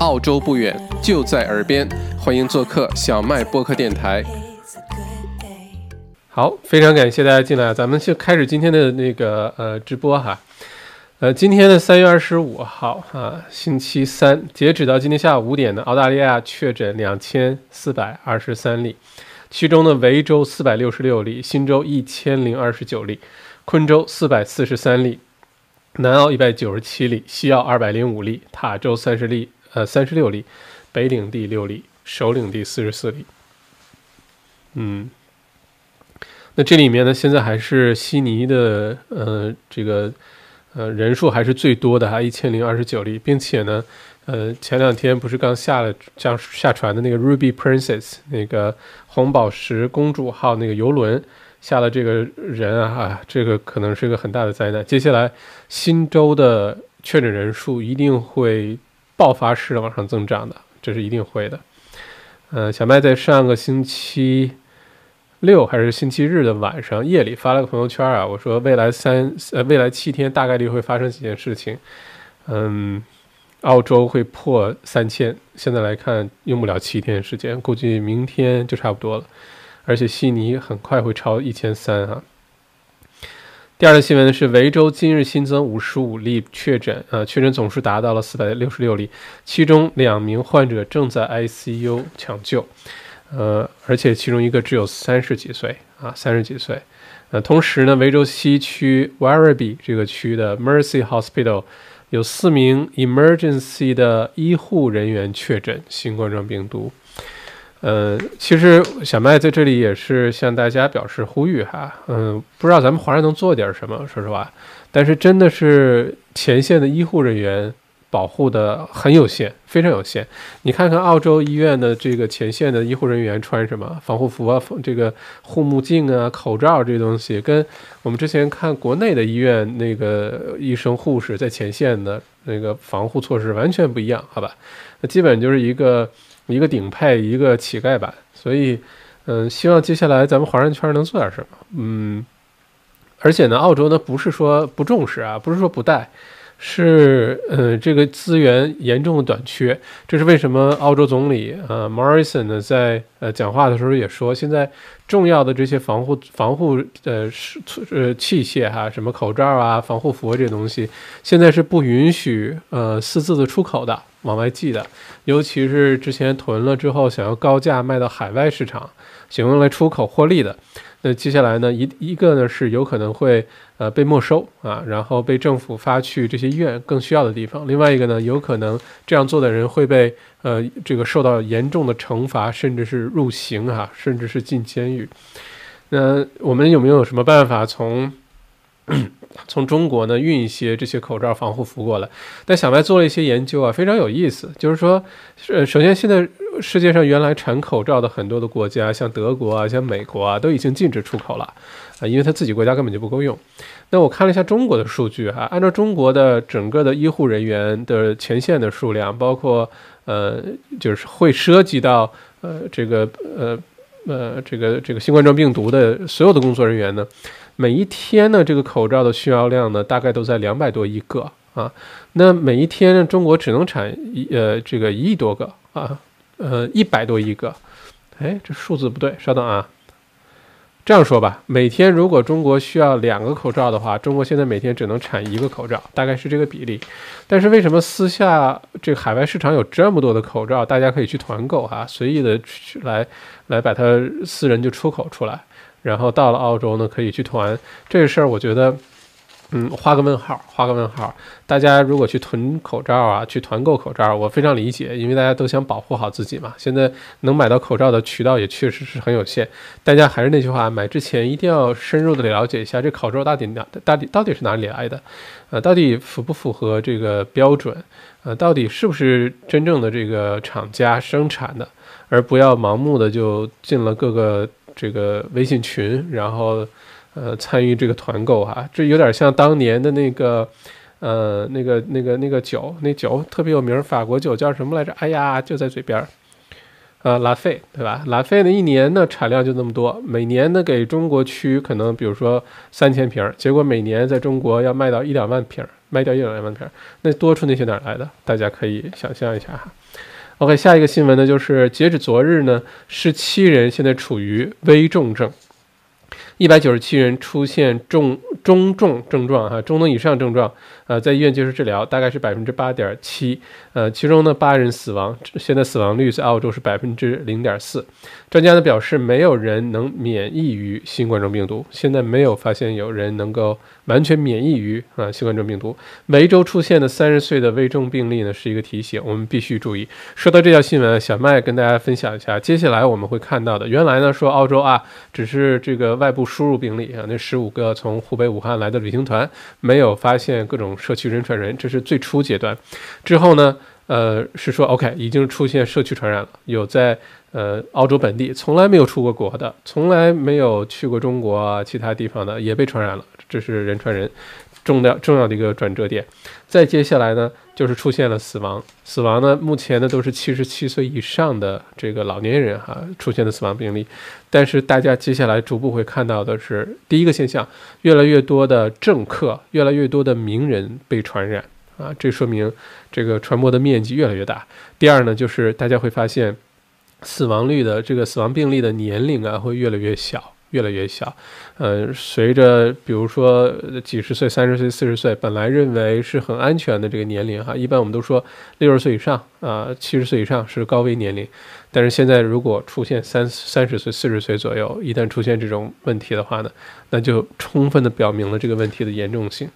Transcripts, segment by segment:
澳洲不远，就在耳边，欢迎做客小麦播客电台。好，非常感谢大家进来，咱们就开始今天的那个呃直播哈。呃，今天的三月二十五号啊，星期三，截止到今天下午五点呢，澳大利亚确诊两千四百二十三例，其中呢，维州四百六十六例，新州一千零二十九例，昆州四百四十三例，南澳一百九十七例，西澳二百零五例，塔州三十例，呃，三十六例，北领地六例，首领地四十四例。嗯，那这里面呢，现在还是悉尼的，呃，这个。呃，人数还是最多的哈，一千零二十九例，并且呢，呃，前两天不是刚下了将下船的那个 Ruby Princess 那个红宝石公主号那个游轮下了这个人啊，这个可能是一个很大的灾难。接下来新州的确诊人数一定会爆发式的往上增长的，这是一定会的。呃，小麦在上个星期。六还是星期日的晚上夜里发了个朋友圈啊，我说未来三呃未来七天大概率会发生几件事情，嗯，澳洲会破三千，现在来看用不了七天时间，估计明天就差不多了，而且悉尼很快会超一千三啊。第二个新闻是维州今日新增五十五例确诊，呃，确诊总数达到了四百六十六例，其中两名患者正在 ICU 抢救。呃，而且其中一个只有三十几岁啊，三十几岁。呃，同时呢，维州西区 Werribee 这个区的 Mercy Hospital 有四名 emergency 的医护人员确诊新冠状病毒。呃，其实小麦在这里也是向大家表示呼吁哈，嗯，不知道咱们华人能做点什么，说实话，但是真的是前线的医护人员。保护的很有限，非常有限。你看看澳洲医院的这个前线的医护人员穿什么防护服啊，这个护目镜啊、口罩这东西，跟我们之前看国内的医院那个医生护士在前线的那个防护措施完全不一样，好吧？那基本就是一个一个顶配，一个乞丐版。所以，嗯，希望接下来咱们华人圈能做点什么。嗯，而且呢，澳洲呢不是说不重视啊，不是说不带。是，嗯，这个资源严重的短缺，这是为什么？澳洲总理呃 Morrison 呢，在呃讲话的时候也说，现在重要的这些防护防护呃是呃器械哈，什么口罩啊、防护服这些东西，现在是不允许呃私自的出口的，往外寄的，尤其是之前囤了之后想要高价卖到海外市场，想用来出口获利的。那接下来呢？一一个呢是有可能会呃被没收啊，然后被政府发去这些医院更需要的地方。另外一个呢，有可能这样做的人会被呃这个受到严重的惩罚，甚至是入刑哈，甚至是进监狱。那我们有没有什么办法从？从中国呢运一些这些口罩防护服过来，但小麦做了一些研究啊，非常有意思。就是说，呃，首先现在世界上原来产口罩的很多的国家，像德国啊，像美国啊，都已经禁止出口了啊，因为他自己国家根本就不够用。那我看了一下中国的数据哈，按照中国的整个的医护人员的前线的数量，包括呃，就是会涉及到呃这个呃呃这个这个新冠状病毒的所有的工作人员呢。每一天呢，这个口罩的需要量呢，大概都在两百多亿个啊。那每一天呢，中国只能产一呃这个一亿多个啊，呃一百多亿个。哎，这数字不对，稍等啊。这样说吧，每天如果中国需要两个口罩的话，中国现在每天只能产一个口罩，大概是这个比例。但是为什么私下这个海外市场有这么多的口罩，大家可以去团购哈，随意的去来来把它私人就出口出来。然后到了澳洲呢，可以去团这个事儿，我觉得，嗯，画个问号，画个问号。大家如果去囤口罩啊，去团购口罩，我非常理解，因为大家都想保护好自己嘛。现在能买到口罩的渠道也确实是很有限。大家还是那句话，买之前一定要深入的了解一下这口罩到底哪到底到底是哪里来的，呃，到底符不符合这个标准，呃，到底是不是真正的这个厂家生产的，而不要盲目的就进了各个。这个微信群，然后，呃，参与这个团购哈，这有点像当年的那个，呃，那个那个那个酒，那酒特别有名，法国酒叫什么来着？哎呀，就在嘴边儿，呃，拉菲对吧？拉菲呢一年呢产量就那么多，每年呢给中国区可能比如说三千瓶，结果每年在中国要卖到一两万瓶，卖掉一两万瓶，那多出那些哪来的？大家可以想象一下哈。OK，下一个新闻呢，就是截止昨日呢，十七人现在处于危重症。一百九十七人出现重中重症状，哈，中等以上症状，呃，在医院接受治疗，大概是百分之八点七，呃，其中呢八人死亡，现在死亡率在澳洲是百分之零点四。专家呢表示，没有人能免疫于新冠状病毒，现在没有发现有人能够完全免疫于啊新冠状病毒。每一周出现的三十岁的危重病例呢，是一个提醒，我们必须注意。说到这条新闻，小麦跟大家分享一下，接下来我们会看到的，原来呢说澳洲啊，只是这个外部。输入病例啊，那十五个从湖北武汉来的旅行团没有发现各种社区人传人，这是最初阶段。之后呢，呃，是说 OK 已经出现社区传染了，有在呃澳洲本地从来没有出过国的，从来没有去过中国其他地方的也被传染了，这是人传人。重要重要的一个转折点，再接下来呢，就是出现了死亡。死亡呢，目前呢都是七十七岁以上的这个老年人哈出现的死亡病例。但是大家接下来逐步会看到的是，第一个现象，越来越多的政客，越来越多的名人被传染啊，这说明这个传播的面积越来越大。第二呢，就是大家会发现，死亡率的这个死亡病例的年龄啊会越来越小。越来越小，呃，随着比如说几十岁、三十岁、四十岁，本来认为是很安全的这个年龄哈，一般我们都说六十岁以上啊，七十岁以上是高危年龄。但是现在如果出现三三十岁、四十岁左右，一旦出现这种问题的话呢，那就充分的表明了这个问题的严重性。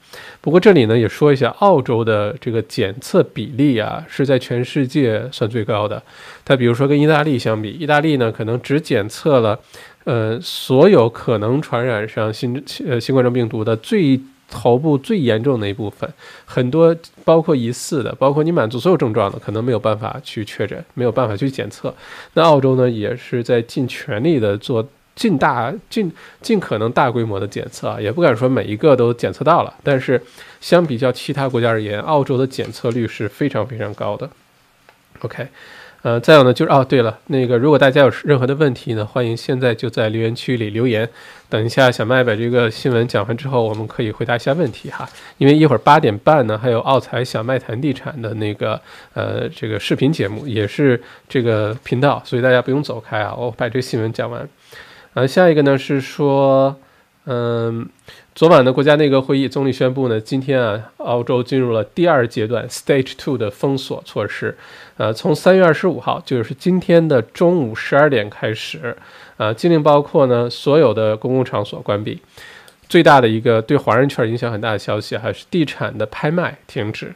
不过这里呢也说一下，澳洲的这个检测比例啊是在全世界算最高的。它比如说跟意大利相比，意大利呢可能只检测了。呃，所有可能传染上新呃新冠状病毒的最头部最严重的一部分，很多包括疑似的，包括你满足所有症状的，可能没有办法去确诊，没有办法去检测。那澳洲呢，也是在尽全力的做尽大尽尽可能大规模的检测啊，也不敢说每一个都检测到了，但是相比较其他国家而言，澳洲的检测率是非常非常高的。OK。呃，再有呢，就是哦，对了，那个如果大家有任何的问题呢，欢迎现在就在留言区里留言。等一下，小麦把这个新闻讲完之后，我们可以回答一下问题哈。因为一会儿八点半呢，还有奥财小麦谈地产的那个呃这个视频节目，也是这个频道，所以大家不用走开啊。我把这个新闻讲完。呃，下一个呢是说，嗯。昨晚的国家内阁会议，总理宣布呢，今天啊，澳洲进入了第二阶段 （Stage Two） 的封锁措施。呃，从三月二十五号，就是今天的中午十二点开始，呃，禁令包括呢，所有的公共场所关闭。最大的一个对华人圈影响很大的消息，还是地产的拍卖停止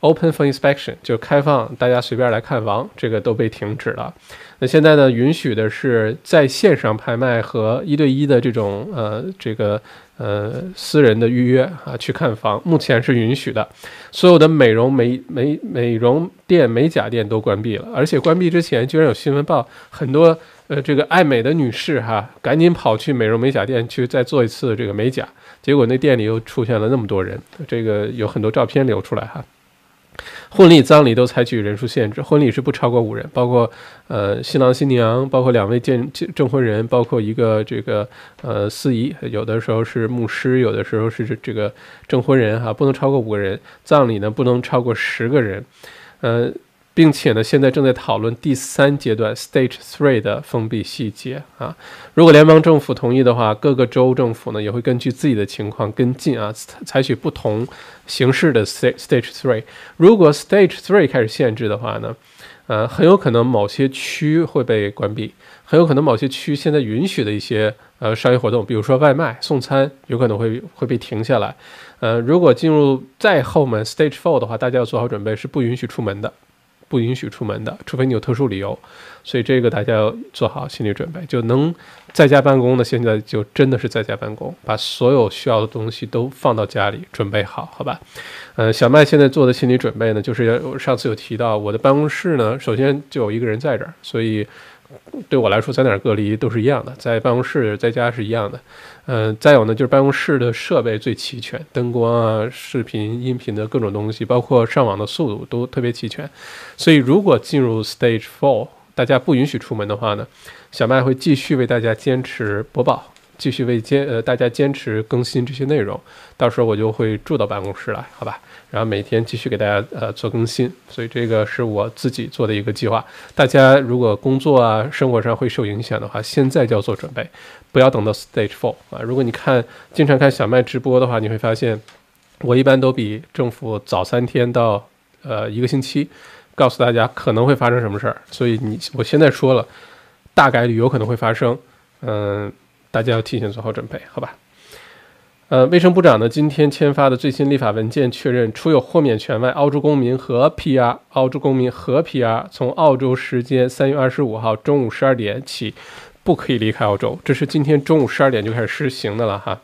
，Open for inspection，就开放大家随便来看房，这个都被停止了。那现在呢，允许的是在线上拍卖和一对一的这种呃这个。呃，私人的预约啊，去看房，目前是允许的。所有的美容美美美容店、美甲店都关闭了，而且关闭之前居然有新闻报，很多呃这个爱美的女士哈，赶紧跑去美容美甲店去再做一次这个美甲，结果那店里又出现了那么多人，这个有很多照片流出来哈。婚礼、葬礼都采取人数限制，婚礼是不超过五人，包括呃新郎新娘，包括两位见证婚人，包括一个这个呃司仪，有的时候是牧师，有的时候是这个证婚人哈，不能超过五个人。葬礼呢不能超过十个人，呃。并且呢，现在正在讨论第三阶段 （Stage Three） 的封闭细节啊。如果联邦政府同意的话，各个州政府呢也会根据自己的情况跟进啊，采取不同形式的 Stage Three。如果 Stage Three 开始限制的话呢，呃，很有可能某些区会被关闭，很有可能某些区现在允许的一些呃商业活动，比如说外卖送餐，有可能会会被停下来。呃，如果进入再后门 Stage Four 的话，大家要做好准备，是不允许出门的。不允许出门的，除非你有特殊理由，所以这个大家要做好心理准备。就能在家办公的，现在就真的是在家办公，把所有需要的东西都放到家里准备好，好吧？呃，小麦现在做的心理准备呢，就是上次有提到，我的办公室呢，首先就有一个人在这儿，所以。对我来说，在哪儿隔离都是一样的，在办公室、在家是一样的。嗯，再有呢，就是办公室的设备最齐全，灯光啊、视频、音频的各种东西，包括上网的速度都特别齐全。所以，如果进入 Stage Four 大家不允许出门的话呢，小麦会继续为大家坚持播报，继续为坚呃大家坚持更新这些内容。到时候我就会住到办公室来，好吧？然后每天继续给大家呃做更新。所以这个是我自己做的一个计划。大家如果工作啊生活上会受影响的话，现在就要做准备，不要等到 stage four 啊。如果你看经常看小麦直播的话，你会发现我一般都比政府早三天到呃一个星期。告诉大家可能会发生什么事儿，所以你我现在说了，大概率有可能会发生，嗯，大家要提前做好准备，好吧？呃，卫生部长呢今天签发的最新立法文件确认，除有豁免权外，澳洲公民和 PR，澳洲公民和 PR 从澳洲时间三月二十五号中午十二点起不可以离开澳洲，这是今天中午十二点就开始实行的了哈。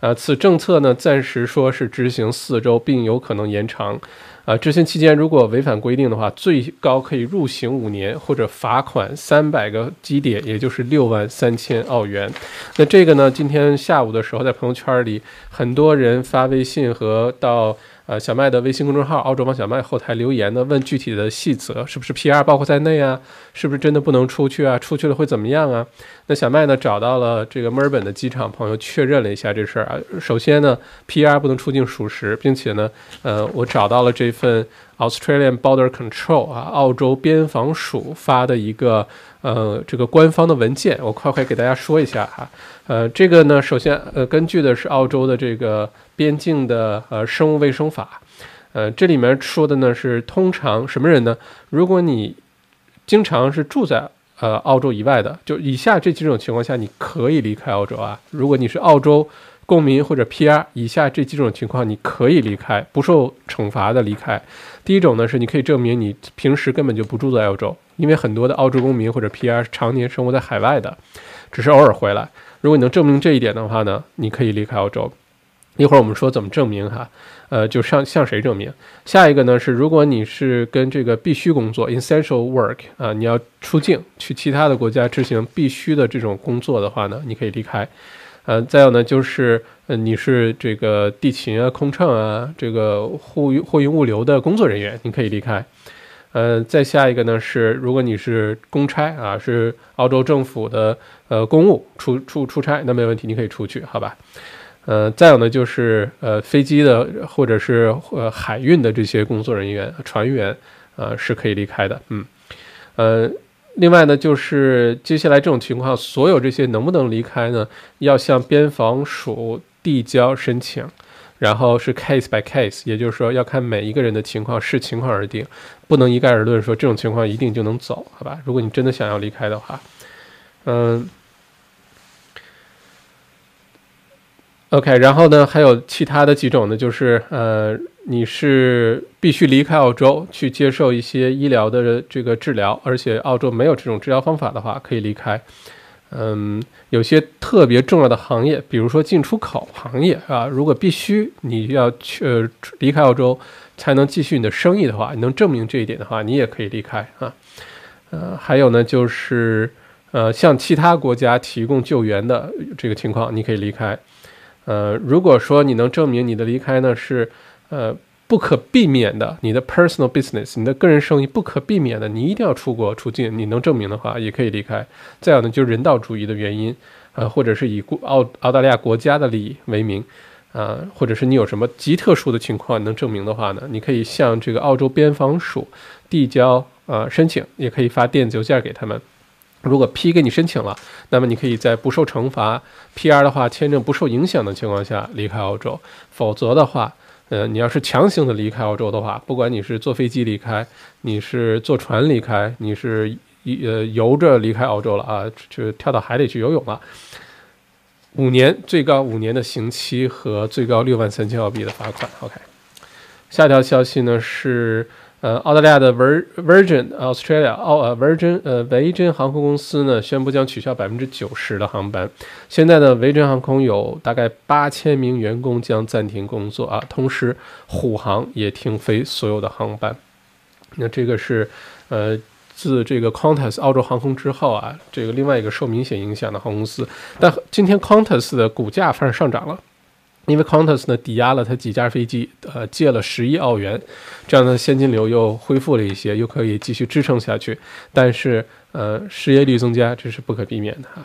呃，此政策呢暂时说是执行四周，并有可能延长。啊，执行期间如果违反规定的话，最高可以入刑五年或者罚款三百个基点，也就是六万三千澳元。那这个呢，今天下午的时候在朋友圈里，很多人发微信和到。呃，小麦的微信公众号“澳洲帮小麦”后台留言呢，问具体的细则，是不是 PR 包括在内啊？是不是真的不能出去啊？出去了会怎么样啊？那小麦呢，找到了这个墨尔本的机场朋友确认了一下这事儿啊。首先呢，PR 不能出境属实，并且呢，呃，我找到了这份 Australian Border Control 啊，澳洲边防署发的一个呃这个官方的文件，我快快给大家说一下哈。呃，这个呢，首先呃，根据的是澳洲的这个。边境的呃生物卫生法，呃，这里面说的呢是通常什么人呢？如果你经常是住在呃澳洲以外的，就以下这几种情况下你可以离开澳洲啊。如果你是澳洲公民或者 PR，以下这几种情况你可以离开，不受惩罚的离开。第一种呢是你可以证明你平时根本就不住在澳洲，因为很多的澳洲公民或者 PR 是常年生活在海外的，只是偶尔回来。如果你能证明这一点的话呢，你可以离开澳洲。一会儿我们说怎么证明哈，呃，就向向谁证明？下一个呢是，如果你是跟这个必须工作 （essential work） 啊，你要出境去其他的国家执行必须的这种工作的话呢，你可以离开。呃，再有呢就是，呃，你是这个地勤啊、空乘啊、这个货运货运物流的工作人员，你可以离开。呃，再下一个呢是，如果你是公差啊，是澳洲政府的呃公务出出出差，那没问题，你可以出去，好吧？呃，再有呢，就是呃，飞机的或者是呃海运的这些工作人员、船员，呃，是可以离开的。嗯，呃，另外呢，就是接下来这种情况，所有这些能不能离开呢？要向边防署递交申请，然后是 case by case，也就是说要看每一个人的情况，视情况而定，不能一概而论说这种情况一定就能走，好吧？如果你真的想要离开的话，嗯。OK，然后呢，还有其他的几种呢，就是呃，你是必须离开澳洲去接受一些医疗的这个治疗，而且澳洲没有这种治疗方法的话，可以离开。嗯，有些特别重要的行业，比如说进出口行业啊，如果必须你要去呃离开澳洲才能继续你的生意的话，你能证明这一点的话，你也可以离开啊。呃，还有呢，就是呃，向其他国家提供救援的这个情况，你可以离开。呃，如果说你能证明你的离开呢是，呃，不可避免的，你的 personal business，你的个人生意不可避免的，你一定要出国出境，你能证明的话，也可以离开。再有呢，就是人道主义的原因，呃，或者是以澳澳大利亚国家的利益为名，啊，或者是你有什么极特殊的情况能证明的话呢，你可以向这个澳洲边防署递交呃申请，也可以发电子邮件给他们。如果批给你申请了，那么你可以在不受惩罚、PR 的话签证不受影响的情况下离开澳洲。否则的话，呃，你要是强行的离开澳洲的话，不管你是坐飞机离开，你是坐船离开，你是呃游着离开澳洲了啊，就跳到海里去游泳了，五年最高五年的刑期和最高六万三千澳币的罚款。OK，下条消息呢是。呃，澳大利亚的 Virgin Australia 澳呃 Virgin 呃维珍航空公司呢宣布将取消百分之九十的航班。现在呢，维珍航空有大概八千名员工将暂停工作啊，同时虎航也停飞所有的航班。那这个是呃自这个 Qantas 澳洲航空之后啊，这个另外一个受明显影响的航空公司。但今天 Qantas 的股价反而上涨了。因为 Qantas 呢抵押了他几架飞机，呃，借了十亿澳元，这样的现金流又恢复了一些，又可以继续支撑下去。但是，呃，失业率增加这是不可避免的哈。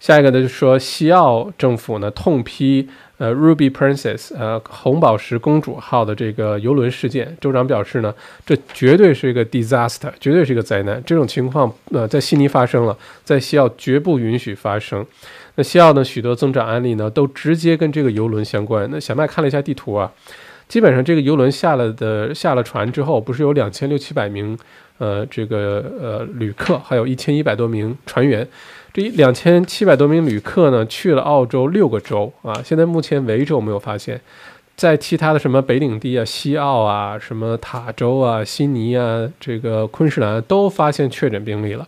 下一个呢，就是说西澳政府呢痛批呃 Ruby Princess 呃红宝石公主号的这个游轮事件。州长表示呢，这绝对是一个 disaster，绝对是一个灾难。这种情况呃在悉尼发生了，在西澳绝不允许发生。那西澳呢许多增长案例呢都直接跟这个游轮相关。那小麦看了一下地图啊，基本上这个游轮下了的下了船之后，不是有两千六七百名呃这个呃旅客，还有一千一百多名船员。这一两千七百多名旅客呢，去了澳洲六个州啊。现在目前维州没有发现，在其他的什么北领地啊、西澳啊、什么塔州啊、悉尼啊、这个昆士兰都发现确诊病例了。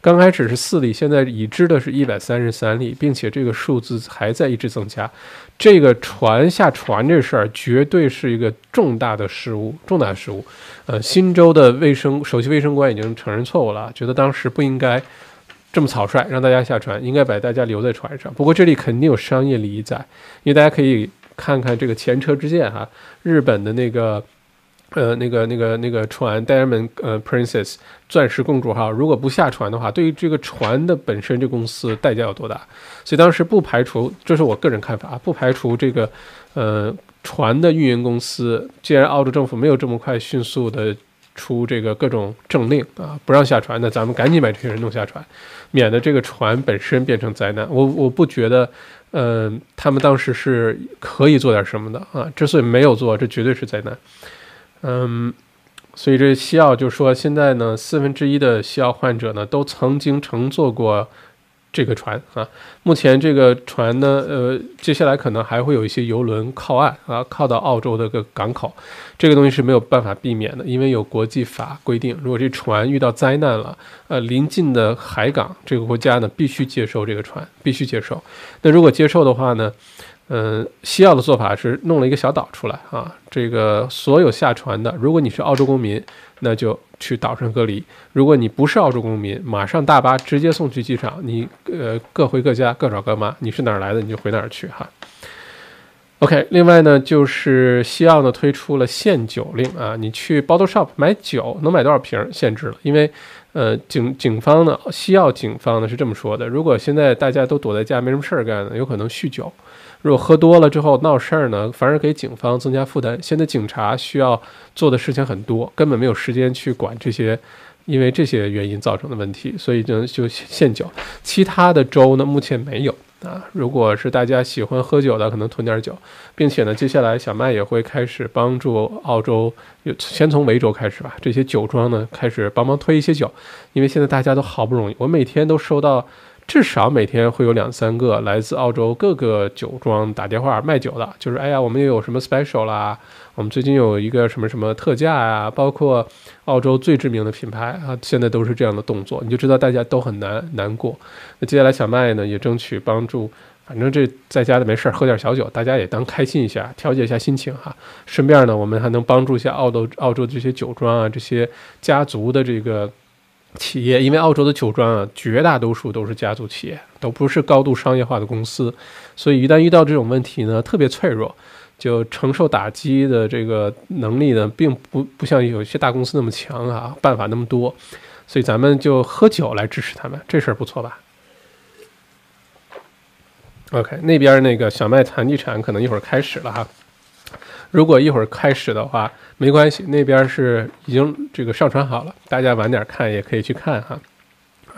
刚开始是四例，现在已知的是一百三十三例，并且这个数字还在一直增加。这个船下船这事儿绝对是一个重大的失误，重大失误。呃，新州的卫生首席卫生官已经承认错误了，觉得当时不应该。这么草率让大家下船，应该把大家留在船上。不过这里肯定有商业利益在，因为大家可以看看这个前车之鉴哈，日本的那个，呃，那个那个那个船 Diamond 呃 Princess 钻石公主号，如果不下船的话，对于这个船的本身这公司代价有多大？所以当时不排除，这是我个人看法啊，不排除这个呃船的运营公司，既然澳洲政府没有这么快迅速的。出这个各种政令啊，不让下船，那咱们赶紧把这些人弄下船，免得这个船本身变成灾难。我我不觉得，呃，他们当时是可以做点什么的啊。之所以没有做，这绝对是灾难。嗯，所以这西澳就说，现在呢，四分之一的西澳患者呢，都曾经乘坐过。这个船啊，目前这个船呢，呃，接下来可能还会有一些游轮靠岸啊，靠到澳洲的个港口，这个东西是没有办法避免的，因为有国际法规定，如果这船遇到灾难了，呃，临近的海港这个国家呢，必须接收这个船，必须接收。那如果接受的话呢？嗯，西澳的做法是弄了一个小岛出来啊，这个所有下船的，如果你是澳洲公民，那就去岛上隔离；如果你不是澳洲公民，马上大巴直接送去机场，你呃各回各家，各找各妈。你是哪儿来的，你就回哪儿去哈。OK，另外呢，就是西澳呢推出了限酒令啊，你去 bottle shop 买酒能买多少瓶限制了，因为呃警警方呢，西澳警方呢是这么说的：如果现在大家都躲在家没什么事儿干呢，有可能酗酒。如果喝多了之后闹事儿呢，反而给警方增加负担。现在警察需要做的事情很多，根本没有时间去管这些，因为这些原因造成的问题，所以就就限酒。其他的州呢目前没有啊。如果是大家喜欢喝酒的，可能囤点酒，并且呢，接下来小麦也会开始帮助澳洲，先从维州开始吧。这些酒庄呢开始帮忙推一些酒，因为现在大家都好不容易，我每天都收到。至少每天会有两三个来自澳洲各个酒庄打电话卖酒的，就是哎呀，我们又有什么 special 啦，我们最近有一个什么什么特价啊，包括澳洲最知名的品牌啊，现在都是这样的动作，你就知道大家都很难难过。那接下来小麦呢也争取帮助，反正这在家的没事儿喝点小酒，大家也当开心一下，调节一下心情哈。顺便呢，我们还能帮助一下澳洲澳洲这些酒庄啊，这些家族的这个。企业，因为澳洲的酒庄啊，绝大多数都是家族企业，都不是高度商业化的公司，所以一旦遇到这种问题呢，特别脆弱，就承受打击的这个能力呢，并不不像有些大公司那么强啊，办法那么多，所以咱们就喝酒来支持他们，这事儿不错吧？OK，那边那个小麦谈地产可能一会儿开始了哈。如果一会儿开始的话，没关系，那边是已经这个上传好了，大家晚点看也可以去看哈，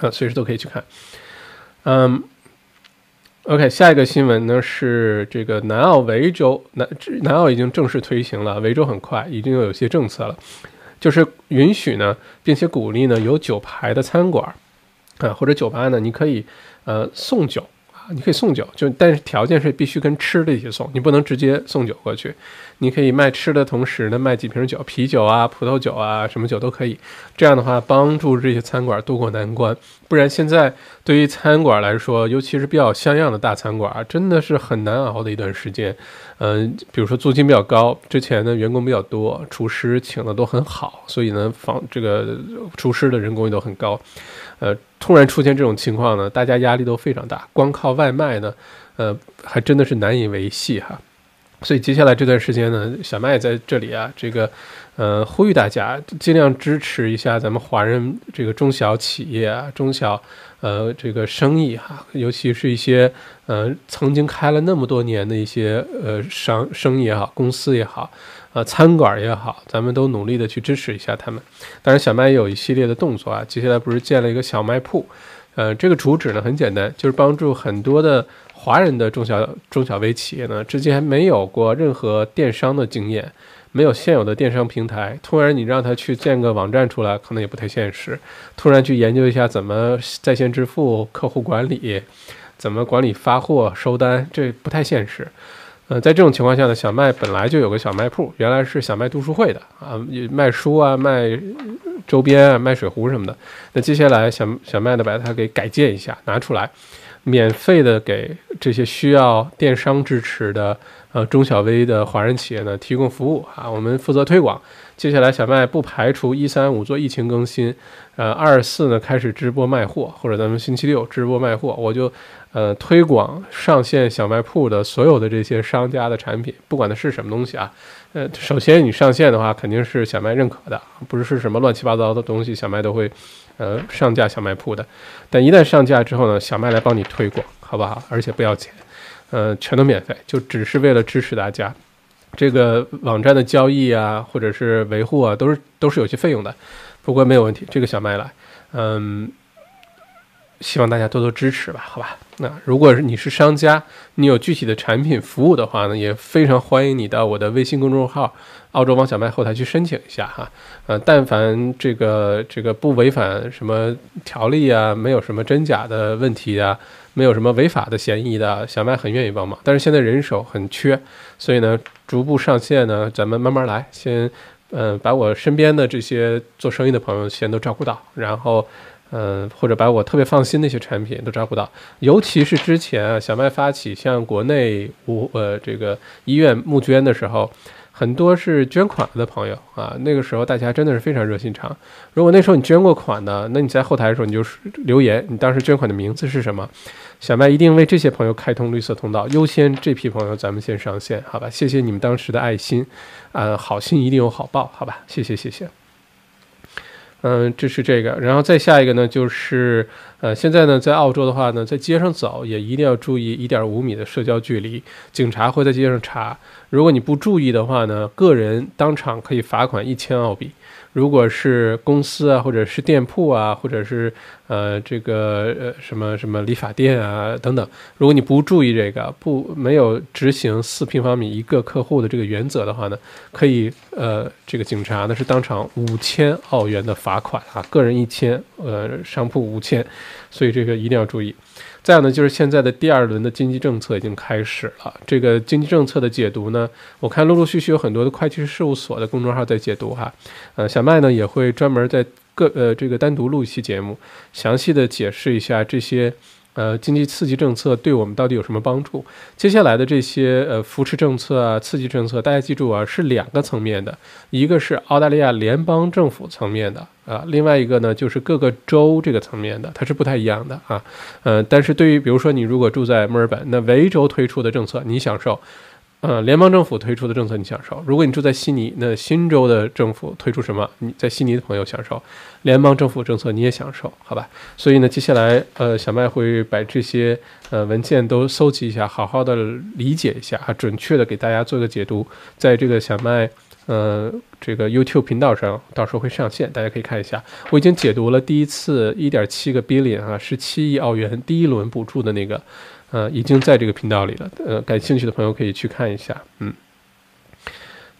啊，随时都可以去看。嗯，OK，下一个新闻呢是这个南澳维州，南南澳已经正式推行了，维州很快已经有些政策了，就是允许呢，并且鼓励呢有酒牌的餐馆啊或者酒吧呢，你可以呃送酒。你可以送酒，就但是条件是必须跟吃的一起送，你不能直接送酒过去。你可以卖吃的同时呢，卖几瓶酒，啤酒啊、葡萄酒啊，什么酒都可以。这样的话，帮助这些餐馆渡过难关。不然现在对于餐馆来说，尤其是比较像样的大餐馆，真的是很难熬的一段时间。嗯，比如说租金比较高，之前呢员工比较多，厨师请的都很好，所以呢房这个厨师的人工也都很高。呃，突然出现这种情况呢，大家压力都非常大，光靠外卖呢，呃，还真的是难以维系哈。所以接下来这段时间呢，小麦在这里啊，这个呃呼吁大家尽量支持一下咱们华人这个中小企业啊，中小呃这个生意哈，尤其是一些呃曾经开了那么多年的一些呃商生意也好，公司也好，呃餐馆也好，咱们都努力的去支持一下他们。当然，小麦也有一系列的动作啊，接下来不是建了一个小卖铺，呃，这个主旨呢很简单，就是帮助很多的。华人的中小中小微企业呢，之前没有过任何电商的经验，没有现有的电商平台，突然你让他去建个网站出来，可能也不太现实。突然去研究一下怎么在线支付、客户管理，怎么管理发货、收单，这不太现实。呃，在这种情况下呢，小麦本来就有个小卖铺，原来是小麦读书会的啊，卖书啊，卖周边啊，卖水壶什么的。那接下来小小麦呢，把它给改建一下，拿出来。免费的给这些需要电商支持的呃中小微的华人企业呢提供服务啊，我们负责推广。接下来小麦不排除一三五做疫情更新，呃二四呢开始直播卖货，或者咱们星期六直播卖货，我就呃推广上线小卖铺的所有的这些商家的产品，不管它是什么东西啊。呃，首先你上线的话肯定是小麦认可的，不是什么乱七八糟的东西，小麦都会。呃，上架小卖铺的，但一旦上架之后呢，小麦来帮你推广，好不好？而且不要钱，嗯，全都免费，就只是为了支持大家。这个网站的交易啊，或者是维护啊，都是都是有些费用的，不过没有问题。这个小麦来，嗯，希望大家多多支持吧，好吧？那如果你是商家，你有具体的产品服务的话呢，也非常欢迎你到我的微信公众号。澳洲王小麦后台去申请一下哈，呃，但凡这个这个不违反什么条例啊，没有什么真假的问题啊，没有什么违法的嫌疑的，小麦很愿意帮忙。但是现在人手很缺，所以呢，逐步上线呢，咱们慢慢来，先，嗯，把我身边的这些做生意的朋友先都照顾到，然后，嗯，或者把我特别放心的一些产品都照顾到，尤其是之前啊，小麦发起向国内无呃这个医院募捐的时候。很多是捐款的朋友啊，那个时候大家真的是非常热心肠。如果那时候你捐过款的，那你在后台的时候你就留言，你当时捐款的名字是什么？小麦一定为这些朋友开通绿色通道，优先这批朋友咱们先上线，好吧？谢谢你们当时的爱心，啊，好心一定有好报，好吧？谢谢谢谢。嗯，这是这个，然后再下一个呢，就是呃，现在呢，在澳洲的话呢，在街上走也一定要注意一点五米的社交距离，警察会在街上查，如果你不注意的话呢，个人当场可以罚款一千澳币。如果是公司啊，或者是店铺啊，或者是呃这个呃什么什么理发店啊等等，如果你不注意这个，不没有执行四平方米一个客户的这个原则的话呢，可以呃这个警察呢是当场五千澳元的罚款啊，个人一千，呃商铺五千，所以这个一定要注意。再有呢，就是现在的第二轮的经济政策已经开始了。这个经济政策的解读呢，我看陆陆续续有很多的会计师事务所的公众号在解读哈。呃，小麦呢也会专门在各呃这个单独录一期节目，详细的解释一下这些。呃，经济刺激政策对我们到底有什么帮助？接下来的这些呃扶持政策啊、刺激政策，大家记住啊，是两个层面的，一个是澳大利亚联邦政府层面的啊，另外一个呢就是各个州这个层面的，它是不太一样的啊。呃，但是对于比如说你如果住在墨尔本，那维州推出的政策你享受。呃，联邦政府推出的政策你享受。如果你住在悉尼，那新州的政府推出什么，你在悉尼的朋友享受，联邦政府政策你也享受，好吧？所以呢，接下来呃，小麦会把这些呃文件都搜集一下，好好的理解一下啊，准确的给大家做个解读，在这个小麦呃这个 YouTube 频道上，到时候会上线，大家可以看一下。我已经解读了第一次一点七个 billion 啊，十七亿澳元第一轮补助的那个。呃，已经在这个频道里了。呃，感兴趣的朋友可以去看一下。嗯。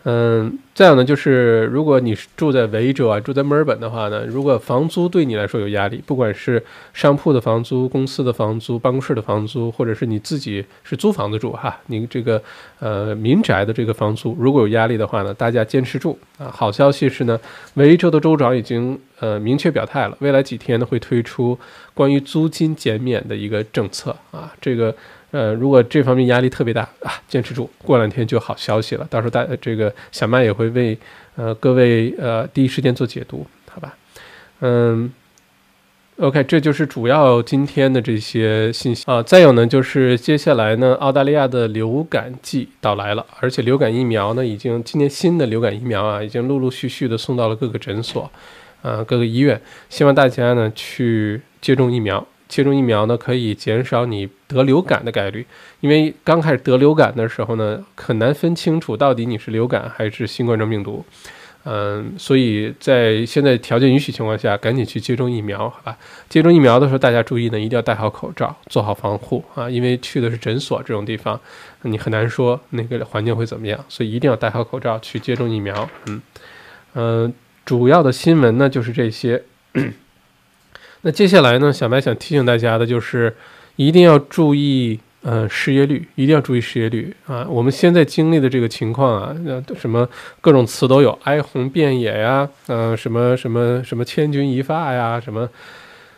嗯，再有呢，就是如果你是住在维州啊，住在墨尔本的话呢，如果房租对你来说有压力，不管是商铺的房租、公司的房租、办公室的房租，或者是你自己是租房子住哈，你这个呃民宅的这个房租如果有压力的话呢，大家坚持住啊。好消息是呢，维州的州长已经呃明确表态了，未来几天呢会推出关于租金减免的一个政策啊，这个。呃，如果这方面压力特别大啊，坚持住，过两天就好消息了。到时候大这个小麦也会为呃各位呃第一时间做解读，好吧？嗯，OK，这就是主要今天的这些信息啊。再有呢，就是接下来呢，澳大利亚的流感季到来了，而且流感疫苗呢，已经今年新的流感疫苗啊，已经陆陆续续的送到了各个诊所，啊，各个医院。希望大家呢去接种疫苗，接种疫苗呢可以减少你得流感的概率，因为刚开始得流感的时候呢，很难分清楚到底你是流感还是新冠状病毒。嗯，所以在现在条件允许情况下，赶紧去接种疫苗，好吧？接种疫苗的时候，大家注意呢，一定要戴好口罩，做好防护啊，因为去的是诊所这种地方，你很难说那个环境会怎么样，所以一定要戴好口罩去接种疫苗。嗯嗯，主要的新闻呢就是这些。那接下来呢，小白想提醒大家的就是一定要注意。呃，失业率一定要注意失业率啊！我们现在经历的这个情况啊，那什么各种词都有，哀鸿遍野呀，嗯，什么什么什么千钧一发呀，什么，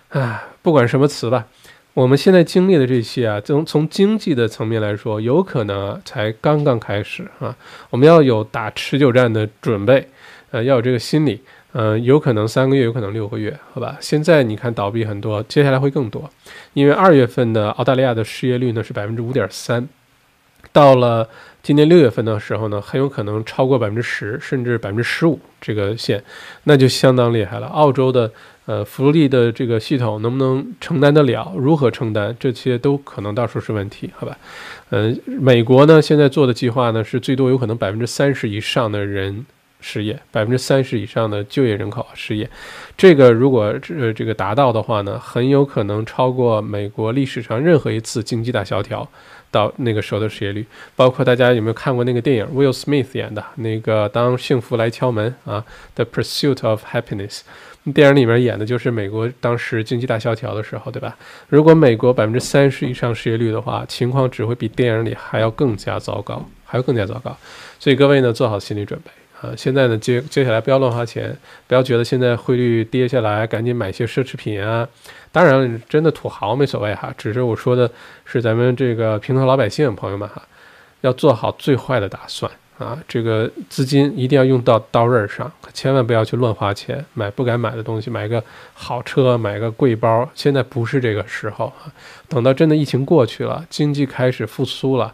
啊，不管什么词吧，我们现在经历的这些啊，从从经济的层面来说，有可能才刚刚开始啊，我们要有打持久战的准备，呃，要有这个心理。嗯，有可能三个月，有可能六个月，好吧？现在你看倒闭很多，接下来会更多，因为二月份的澳大利亚的失业率呢是百分之五点三，到了今年六月份的时候呢，很有可能超过百分之十，甚至百分之十五这个线，那就相当厉害了。澳洲的呃福利的这个系统能不能承担得了？如何承担？这些都可能到时候是问题，好吧？嗯，美国呢现在做的计划呢是最多有可能百分之三十以上的人。失业百分之三十以上的就业人口失业，这个如果这这个达到的话呢，很有可能超过美国历史上任何一次经济大萧条到那个时候的失业率。包括大家有没有看过那个电影，Will Smith 演的那个《当幸福来敲门》啊，《The Pursuit of Happiness》，电影里面演的就是美国当时经济大萧条的时候，对吧？如果美国百分之三十以上失业率的话，情况只会比电影里还要更加糟糕，还要更加糟糕。所以各位呢，做好心理准备。呃，现在呢，接接下来不要乱花钱，不要觉得现在汇率跌下来，赶紧买些奢侈品啊。当然，真的土豪没所谓哈，只是我说的是咱们这个平头老百姓朋友们哈，要做好最坏的打算啊。这个资金一定要用到刀刃上，可千万不要去乱花钱，买不该买的东西，买个好车，买个贵包。现在不是这个时候啊，等到真的疫情过去了，经济开始复苏了，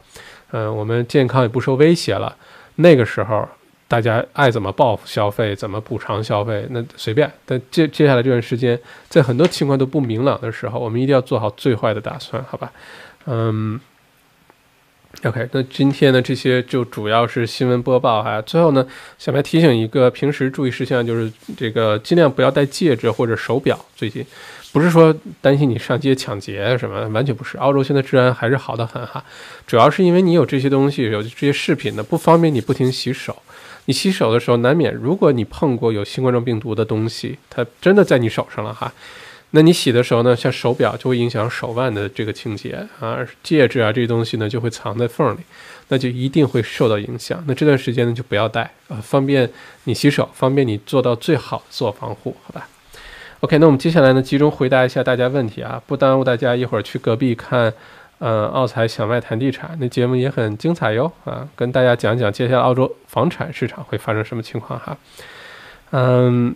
嗯，我们健康也不受威胁了，那个时候。大家爱怎么报复消费，怎么补偿消费，那随便。但接接下来这段时间，在很多情况都不明朗的时候，我们一定要做好最坏的打算，好吧？嗯，OK。那今天呢，这些就主要是新闻播报哈。最后呢，小白提醒一个平时注意事项，就是这个尽量不要戴戒指或者手表。最近不是说担心你上街抢劫什么，完全不是。澳洲现在治安还是好的很哈，主要是因为你有这些东西，有这些饰品呢，不方便你不停洗手。你洗手的时候，难免如果你碰过有新冠状病毒的东西，它真的在你手上了哈，那你洗的时候呢，像手表就会影响手腕的这个清洁啊，戒指啊这些东西呢就会藏在缝里，那就一定会受到影响。那这段时间呢就不要戴啊，方便你洗手，方便你做到最好的自我防护，好吧？OK，那我们接下来呢集中回答一下大家问题啊，不耽误大家一会儿去隔壁看。嗯，奥财小麦谈地产，那节目也很精彩哟啊，跟大家讲讲接下来澳洲房产市场会发生什么情况哈。嗯，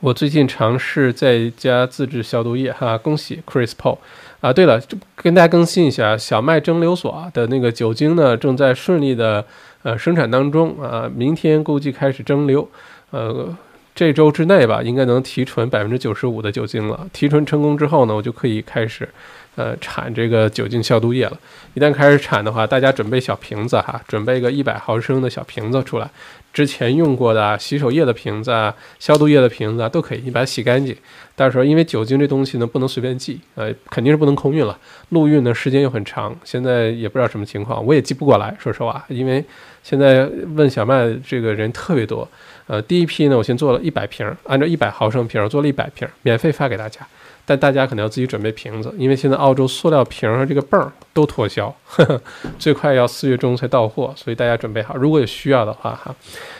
我最近尝试在家自制消毒液哈，恭喜 Chris Paul 啊。对了，跟大家更新一下，小麦蒸馏所的那个酒精呢，正在顺利的呃生产当中啊，明天估计开始蒸馏，呃，这周之内吧，应该能提纯百分之九十五的酒精了。提纯成功之后呢，我就可以开始。呃，产这个酒精消毒液了。一旦开始产的话，大家准备小瓶子哈，准备个一百毫升的小瓶子出来。之前用过的洗手液的瓶子啊，消毒液的瓶子啊，都可以，你把它洗干净。到时候因为酒精这东西呢，不能随便寄，呃，肯定是不能空运了。陆运呢，时间又很长，现在也不知道什么情况，我也寄不过来，说实话，因为现在问小麦这个人特别多。呃，第一批呢，我先做了一百瓶，按照一百毫升瓶做了一百瓶，免费发给大家。但大家可能要自己准备瓶子，因为现在澳洲塑料瓶和这个泵都脱销，呵呵，最快要四月中才到货，所以大家准备好，如果有需要的话哈。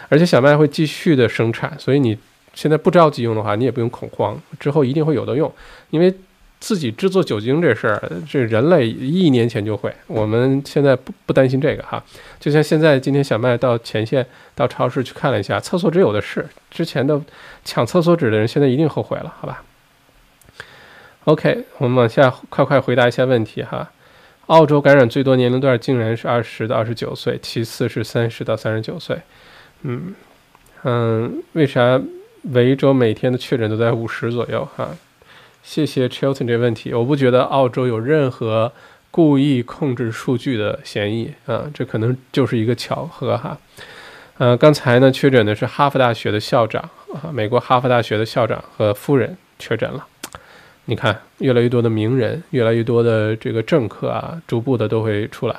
而且小麦会继续的生产，所以你现在不着急用的话，你也不用恐慌，之后一定会有的用。因为自己制作酒精这事儿，这人类一年前就会，我们现在不不担心这个哈。就像现在今天小麦到前线到超市去看了一下，厕所纸有的是，之前的抢厕所纸的人现在一定后悔了，好吧？OK，我们往下快快回答一下问题哈。澳洲感染最多年龄段竟然是二十到二十九岁，其次是三十到三十九岁。嗯嗯，为啥维州每天的确诊都在五十左右？哈，谢谢 Chilton 这问题，我不觉得澳洲有任何故意控制数据的嫌疑啊，这可能就是一个巧合哈。呃，刚才呢确诊的是哈佛大学的校长啊，美国哈佛大学的校长和夫人确诊了。你看，越来越多的名人，越来越多的这个政客啊，逐步的都会出来。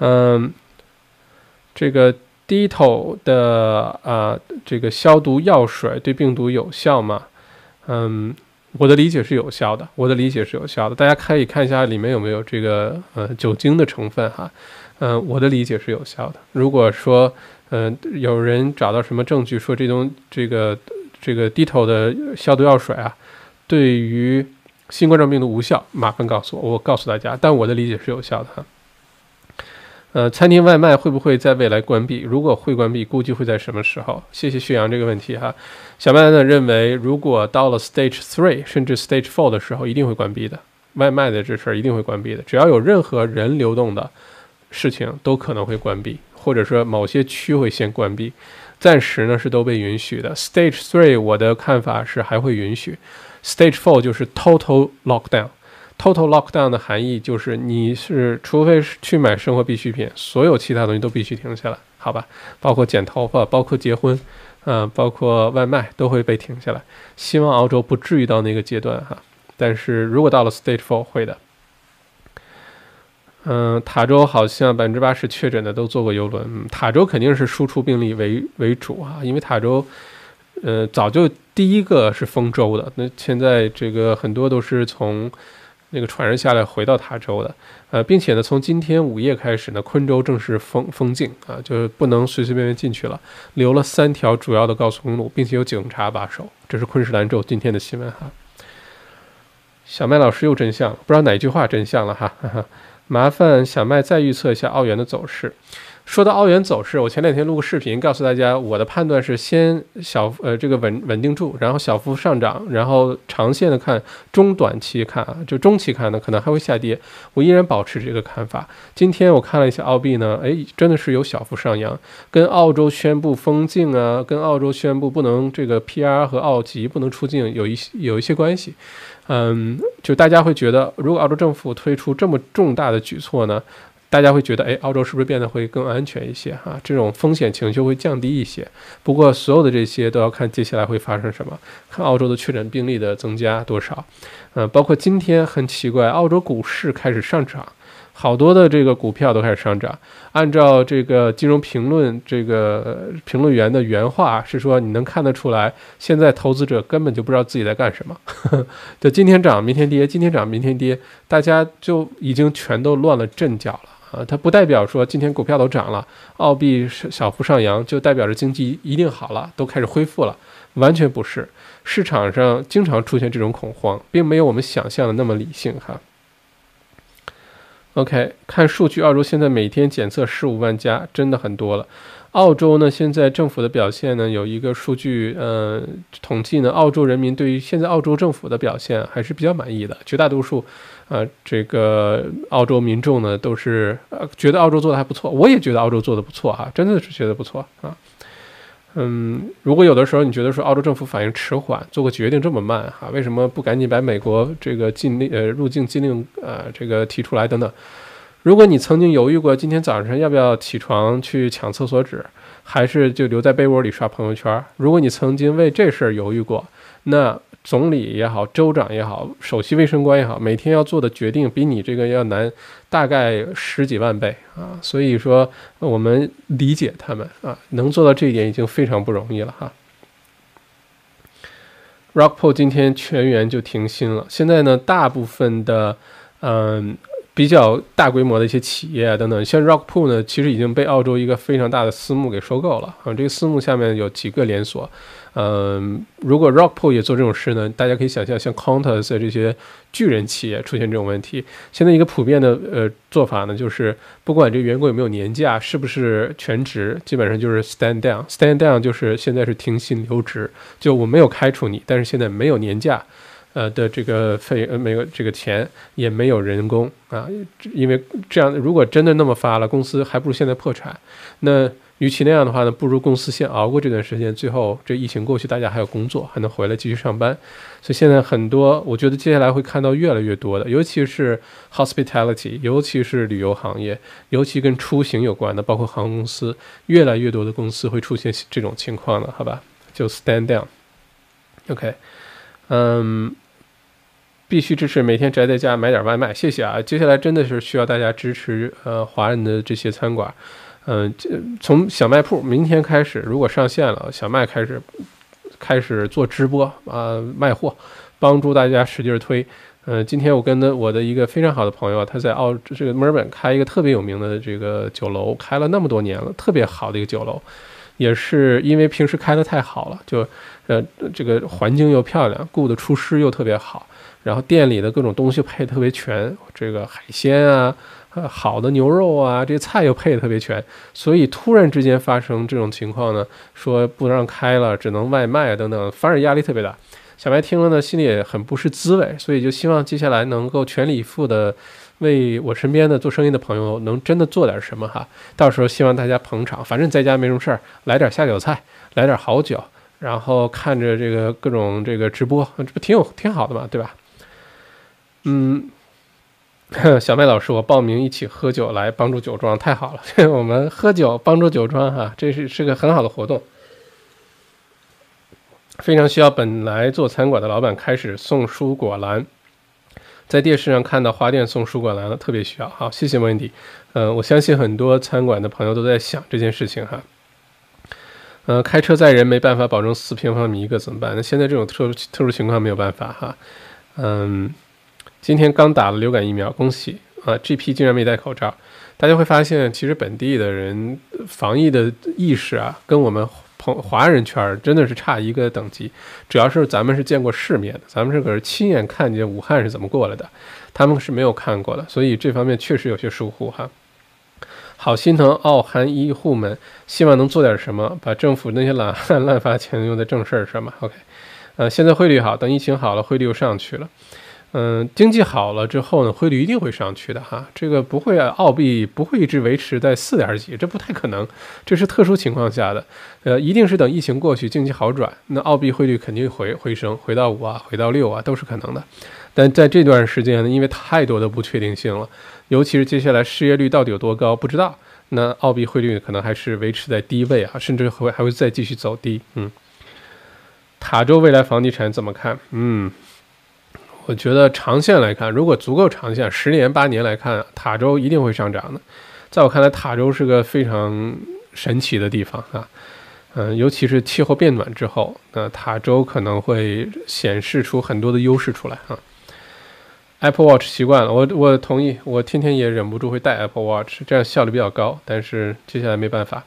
嗯，这个低头的啊，这个消毒药水对病毒有效吗？嗯，我的理解是有效的，我的理解是有效的。大家可以看一下里面有没有这个呃酒精的成分哈。嗯，我的理解是有效的。如果说嗯有人找到什么证据说这种这个这个低头的消毒药水啊。对于新冠状病毒无效，麻烦告诉我，我告诉大家。但我的理解是有效的哈。呃，餐厅外卖会不会在未来关闭？如果会关闭，估计会在什么时候？谢谢旭阳这个问题哈。小麦呢认为，如果到了 Stage Three 甚至 Stage Four 的时候，一定会关闭的。外卖的这事儿一定会关闭的。只要有任何人流动的事情，都可能会关闭，或者说某些区会先关闭。暂时呢是都被允许的。Stage Three 我的看法是还会允许。Stage four 就是 total lockdown，total lockdown 的含义就是你是除非是去买生活必需品，所有其他东西都必须停下来，好吧？包括剪头发，包括结婚，嗯，包括外卖都会被停下来。希望澳洲不至于到那个阶段哈，但是如果到了 stage four 会的。嗯，塔州好像百分之八十确诊的都坐过游轮，嗯，塔州肯定是输出病例为为主啊，因为塔州。呃，早就第一个是封州的，那现在这个很多都是从那个船上下来回到塔州的，呃，并且呢，从今天午夜开始呢，昆州正式封封禁啊，就是不能随随便便进去了，留了三条主要的高速公路，并且有警察把守。这是昆士兰州今天的新闻哈。小麦老师又真相，不知道哪句话真相了哈，麻烦小麦再预测一下澳元的走势。说到澳元走势，我前两天录个视频，告诉大家我的判断是先小呃这个稳稳定住，然后小幅上涨，然后长线的看，中短期看啊，就中期看呢可能还会下跌，我依然保持这个看法。今天我看了一下澳币呢，哎，真的是有小幅上扬，跟澳洲宣布封禁啊，跟澳洲宣布不能这个 PR 和澳籍不能出境有一些有一些关系。嗯，就大家会觉得，如果澳洲政府推出这么重大的举措呢？大家会觉得，哎，澳洲是不是变得会更安全一些？哈，这种风险情绪会降低一些。不过，所有的这些都要看接下来会发生什么，看澳洲的确诊病例的增加多少。嗯，包括今天很奇怪，澳洲股市开始上涨，好多的这个股票都开始上涨。按照这个金融评论这个评论员的原话是说，你能看得出来，现在投资者根本就不知道自己在干什么，就今天涨明天跌，今天涨明天跌，大家就已经全都乱了阵脚了。啊，它不代表说今天股票都涨了，澳币小幅上扬就代表着经济一定好了，都开始恢复了，完全不是。市场上经常出现这种恐慌，并没有我们想象的那么理性哈。OK，看数据，澳洲现在每天检测十五万加，真的很多了。澳洲呢，现在政府的表现呢，有一个数据，呃，统计呢，澳洲人民对于现在澳洲政府的表现还是比较满意的，绝大多数。啊，这个澳洲民众呢，都是呃觉得澳洲做的还不错，我也觉得澳洲做的不错哈，真的是觉得不错啊。嗯，如果有的时候你觉得说澳洲政府反应迟缓，做个决定这么慢哈，为什么不赶紧把美国这个禁令呃入境禁令呃这个提出来等等？如果你曾经犹豫过今天早上要不要起床去抢厕所纸，还是就留在被窝里刷朋友圈？如果你曾经为这事儿犹豫过，那。总理也好，州长也好，首席卫生官也好，每天要做的决定比你这个要难，大概十几万倍啊！所以说，我们理解他们啊，能做到这一点已经非常不容易了哈。Rockpool 今天全员就停薪了，现在呢，大部分的嗯比较大规模的一些企业啊等等，像 Rockpool 呢，其实已经被澳洲一个非常大的私募给收购了啊，这个私募下面有几个连锁。嗯，如果 Rockpool 也做这种事呢？大家可以想象，像 Qantas 这些巨人企业出现这种问题，现在一个普遍的呃做法呢，就是不管这个员工有没有年假，是不是全职，基本上就是 stand down。stand down 就是现在是停薪留职，就我没有开除你，但是现在没有年假，呃的这个费呃没有这个钱，也没有人工啊，因为这样如果真的那么发了，公司还不如现在破产。那与其那样的话呢，不如公司先熬过这段时间，最后这疫情过去，大家还有工作，还能回来继续上班。所以现在很多，我觉得接下来会看到越来越多的，尤其是 hospitality，尤其是旅游行业，尤其跟出行有关的，包括航空公司，越来越多的公司会出现这种情况了，好吧？就 stand down。OK，嗯，必须支持每天宅在家买点外卖，谢谢啊！接下来真的是需要大家支持，呃，华人的这些餐馆。嗯，这从小卖铺明天开始，如果上线了，小麦开始开始做直播啊，卖货，帮助大家使劲推。嗯，今天我跟的我的一个非常好的朋友，他在澳这个墨尔本开一个特别有名的这个酒楼，开了那么多年了，特别好的一个酒楼，也是因为平时开的太好了，就呃这个环境又漂亮，雇的厨师又特别好，然后店里的各种东西配特别全，这个海鲜啊。呃，好的牛肉啊，这些菜又配的特别全，所以突然之间发生这种情况呢，说不让开了，只能外卖等等，反而压力特别大。小白听了呢，心里也很不是滋味，所以就希望接下来能够全力以赴的为我身边的做生意的朋友能真的做点什么哈。到时候希望大家捧场，反正在家没什么事儿，来点下酒菜，来点好酒，然后看着这个各种这个直播，这不挺有挺好的嘛，对吧？嗯。小麦老师，我报名一起喝酒来帮助酒庄，太好了！我们喝酒帮助酒庄，哈，这是是个很好的活动，非常需要本来做餐馆的老板开始送蔬果篮，在电视上看到花店送蔬果篮了，特别需要。好，谢谢温迪。嗯，我相信很多餐馆的朋友都在想这件事情哈。呃，开车载人没办法保证四平方米一个怎么办？那现在这种特殊特殊情况没有办法哈。嗯。今天刚打了流感疫苗，恭喜啊！GP 竟然没戴口罩，大家会发现，其实本地的人防疫的意识啊，跟我们朋华人圈真的是差一个等级。主要是咱们是见过世面的，咱们是可是亲眼看见武汉是怎么过来的，他们是没有看过的，所以这方面确实有些疏忽哈。好心疼澳韩医护们，希望能做点什么，把政府那些懒汉滥发钱用在正事儿上嘛。OK，呃，现在汇率好，等疫情好了，汇率又上去了。嗯，经济好了之后呢，汇率一定会上去的哈。这个不会啊，澳币不会一直维持在四点几，这不太可能。这是特殊情况下的，呃，一定是等疫情过去，经济好转，那澳币汇率肯定回回升，回到五啊，回到六啊，都是可能的。但在这段时间呢，因为太多的不确定性了，尤其是接下来失业率到底有多高，不知道。那澳币汇率可能还是维持在低位啊，甚至会还会再继续走低。嗯，塔州未来房地产怎么看？嗯。我觉得长线来看，如果足够长线，十年八年来看，塔州一定会上涨的。在我看来，塔州是个非常神奇的地方啊，嗯，尤其是气候变暖之后，那塔州可能会显示出很多的优势出来啊。Apple Watch 习惯了，我我同意，我天天也忍不住会戴 Apple Watch，这样效率比较高，但是接下来没办法。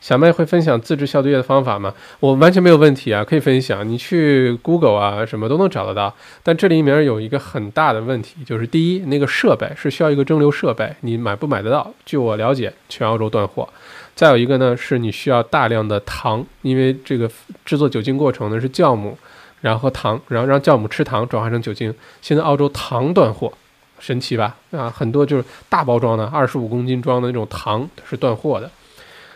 小麦会分享自制消毒液的方法吗？我完全没有问题啊，可以分享。你去 Google 啊，什么都能找得到。但这里面有一个很大的问题，就是第一，那个设备是需要一个蒸馏设备，你买不买得到？据我了解，全澳洲断货。再有一个呢，是你需要大量的糖，因为这个制作酒精过程呢是酵母，然后糖，然后让酵母吃糖转化成酒精。现在澳洲糖断货，神奇吧？啊，很多就是大包装的，二十五公斤装的那种糖是断货的。